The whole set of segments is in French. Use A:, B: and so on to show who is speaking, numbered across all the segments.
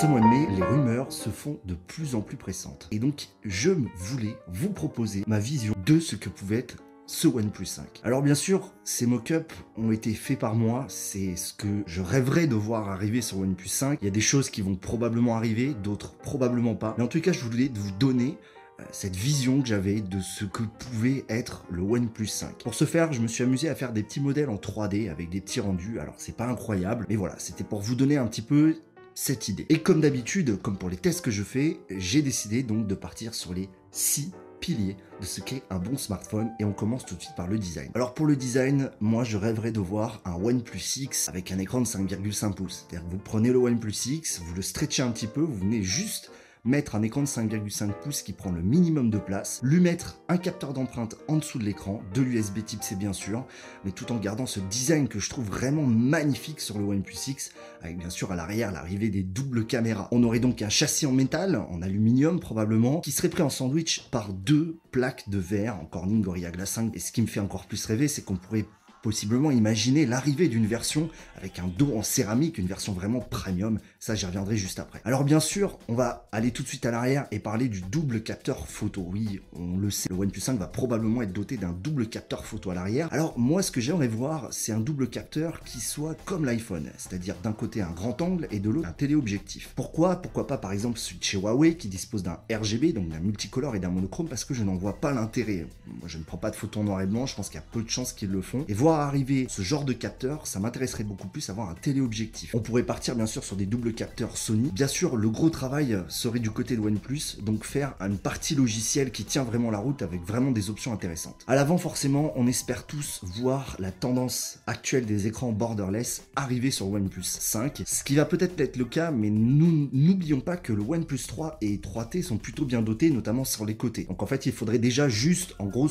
A: ce mois de mai, les rumeurs se font de plus en plus pressantes. Et donc, je voulais vous proposer ma vision de ce que pouvait être ce OnePlus 5. Alors bien sûr, ces mock-ups ont été faits par moi, c'est ce que je rêverais de voir arriver sur OnePlus 5. Il y a des choses qui vont probablement arriver, d'autres probablement pas. Mais en tout cas, je voulais vous donner euh, cette vision que j'avais de ce que pouvait être le OnePlus 5. Pour ce faire, je me suis amusé à faire des petits modèles en 3D avec des petits rendus. Alors c'est pas incroyable, mais voilà, c'était pour vous donner un petit peu cette idée. Et comme d'habitude, comme pour les tests que je fais, j'ai décidé donc de partir sur les 6 piliers de ce qu'est un bon smartphone et on commence tout de suite par le design. Alors pour le design, moi je rêverais de voir un OnePlus 6 avec un écran de 5,5 pouces. C'est-à-dire que vous prenez le OnePlus 6, vous le stretchez un petit peu, vous venez juste mettre un écran de 5,5 pouces qui prend le minimum de place, lui mettre un capteur d'empreinte en dessous de l'écran, de l'USB type C bien sûr, mais tout en gardant ce design que je trouve vraiment magnifique sur le OnePlus 6, avec bien sûr à l'arrière l'arrivée des doubles caméras. On aurait donc un châssis en métal, en aluminium probablement, qui serait pris en sandwich par deux plaques de verre en Corning Gorilla Glass 5. Et ce qui me fait encore plus rêver, c'est qu'on pourrait possiblement imaginer l'arrivée d'une version avec un dos en céramique, une version vraiment premium. Ça, j'y reviendrai juste après. Alors bien sûr, on va aller tout de suite à l'arrière et parler du double capteur photo. Oui, on le sait, le OnePlus 5 va probablement être doté d'un double capteur photo à l'arrière. Alors moi, ce que j'aimerais voir, c'est un double capteur qui soit comme l'iPhone, c'est-à-dire d'un côté un grand angle et de l'autre un téléobjectif. Pourquoi? Pourquoi pas par exemple celui de chez Huawei qui dispose d'un RGB, donc d'un multicolore et d'un monochrome, parce que je n'en vois pas l'intérêt. Moi, je ne prends pas de photos en noir et blanc, je pense qu'il y a peu de chances qu'ils le font. Et voir arriver ce genre de capteur, ça m'intéresserait beaucoup plus avoir un téléobjectif. On pourrait partir bien sûr sur des doubles capteurs Sony. Bien sûr, le gros travail serait du côté de OnePlus, donc faire une partie logicielle qui tient vraiment la route avec vraiment des options intéressantes. À l'avant, forcément, on espère tous voir la tendance actuelle des écrans borderless arriver sur OnePlus 5, ce qui va peut-être être le cas, mais nous n'oublions pas que le OnePlus 3 et 3T sont plutôt bien dotés, notamment sur les côtés. Donc en fait, il faudrait déjà juste, en gros,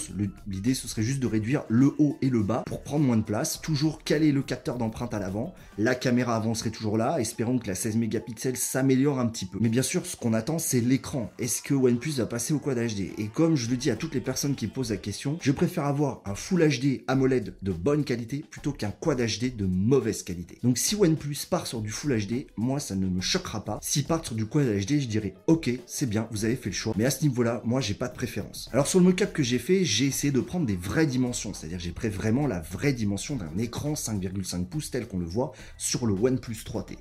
A: l'idée ce serait juste de réduire le haut et le bas pour prendre moins de place, toujours caler le capteur d'empreinte à l'avant, la caméra avant serait toujours là, espérons que la 16 mégapixels s'améliore un petit peu. Mais bien sûr, ce qu'on attend, c'est l'écran. Est-ce que OnePlus va passer au Quad HD Et comme je le dis à toutes les personnes qui posent la question, je préfère avoir un Full HD AMOLED de bonne qualité plutôt qu'un Quad HD de mauvaise qualité. Donc si OnePlus part sur du Full HD, moi ça ne me choquera pas. S'ils partent sur du Quad HD, je dirais ok, c'est bien, vous avez fait le choix. Mais à ce niveau-là, moi j'ai pas de préférence. Alors sur le mockup que j'ai fait, j'ai essayé de prendre des vraies dimensions, c'est-à-dire j'ai pris vraiment la vraie dimension d'un écran 5,5 pouces tel qu'on le voit sur le OnePlus 3T.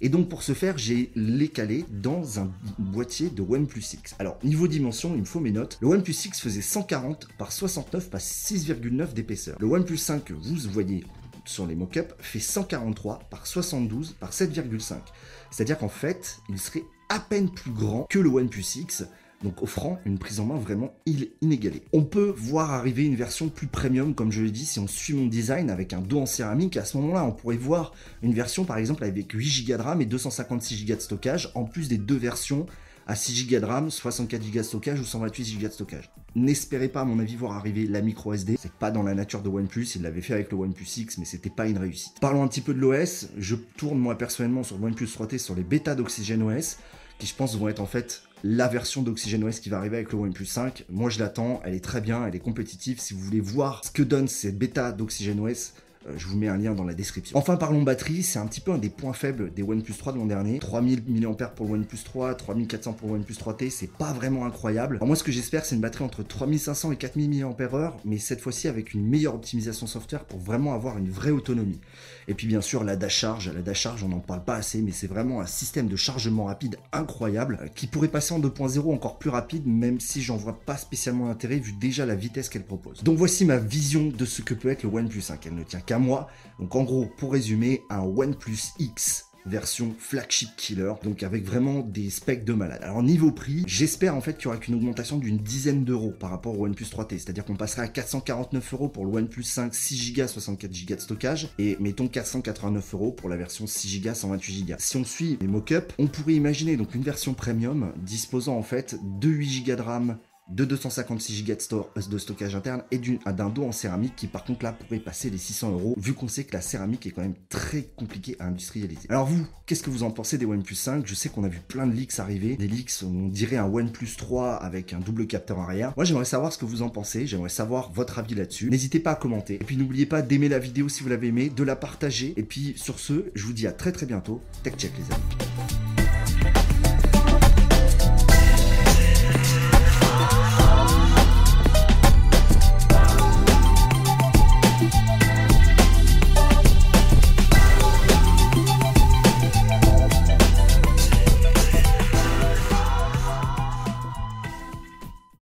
A: Et donc pour ce faire, j'ai les calé dans un boîtier de OnePlus 6. Alors niveau dimension, il me faut mes notes. Le OnePlus 6 faisait 140 par 69 par 6,9 d'épaisseur. Le OnePlus 5 que vous voyez sur les mock fait 143 par 72 par 7,5. C'est-à-dire qu'en fait, il serait à peine plus grand que le OnePlus 6 donc offrant une prise en main vraiment inégalée. On peut voir arriver une version plus premium, comme je l'ai dit, si on suit mon design avec un dos en céramique. À ce moment-là, on pourrait voir une version par exemple avec 8 Go de RAM et 256 Go de stockage, en plus des deux versions à 6 Go de RAM, 64 Go de stockage ou 128 Go de stockage. N'espérez pas, à mon avis, voir arriver la micro SD. C'est pas dans la nature de OnePlus. Il l'avait fait avec le OnePlus 6, mais c'était pas une réussite. Parlons un petit peu de l'OS. Je tourne moi personnellement sur le OnePlus 3T sur les bêtas d'Oxygen OS, qui je pense vont être en fait la version d'OxygenOS qui va arriver avec le OnePlus 5. Moi, je l'attends, elle est très bien, elle est compétitive. Si vous voulez voir ce que donne cette bêta d'OxygenOS, euh, je vous mets un lien dans la description. Enfin, parlons batterie, c'est un petit peu un des points faibles des OnePlus 3 de l'an dernier. 3000 mAh pour le OnePlus 3, 3400 pour le OnePlus 3T, c'est pas vraiment incroyable. moi, ce que j'espère, c'est une batterie entre 3500 et 4000 mAh, mais cette fois-ci avec une meilleure optimisation software pour vraiment avoir une vraie autonomie. Et puis, bien sûr, la dash charge. La dash charge, on n'en parle pas assez, mais c'est vraiment un système de chargement rapide incroyable euh, qui pourrait passer en 2.0 encore plus rapide, même si j'en vois pas spécialement l'intérêt vu déjà la vitesse qu'elle propose. Donc, voici ma vision de ce que peut être le OnePlus 5. Elle ne tient qu'à moi. Donc en gros, pour résumer, un OnePlus X version flagship killer, donc avec vraiment des specs de malade. Alors niveau prix, j'espère en fait qu'il y aura qu'une augmentation d'une dizaine d'euros par rapport au OnePlus 3T, c'est-à-dire qu'on passerait à 449 euros pour le OnePlus 5 6 Go 64 Go de stockage et mettons 489 euros pour la version 6 Go 128 Go. Si on suit les mock-ups, on pourrait imaginer donc une version premium disposant en fait de 8 Go de RAM de 256 Go de, stockage interne et d'un dos en céramique qui par contre là pourrait passer les 600 euros vu qu'on sait que la céramique est quand même très compliquée à industrialiser. Alors vous, qu'est-ce que vous en pensez des OnePlus 5 Je sais qu'on a vu plein de leaks arriver, des leaks on dirait un OnePlus 3 avec un double capteur arrière. Moi j'aimerais savoir ce que vous en pensez, j'aimerais savoir votre avis là-dessus. N'hésitez pas à commenter. Et puis n'oubliez pas d'aimer la vidéo si vous l'avez aimé, de la partager. Et puis sur ce, je vous dis à très très bientôt. Tech check les amis.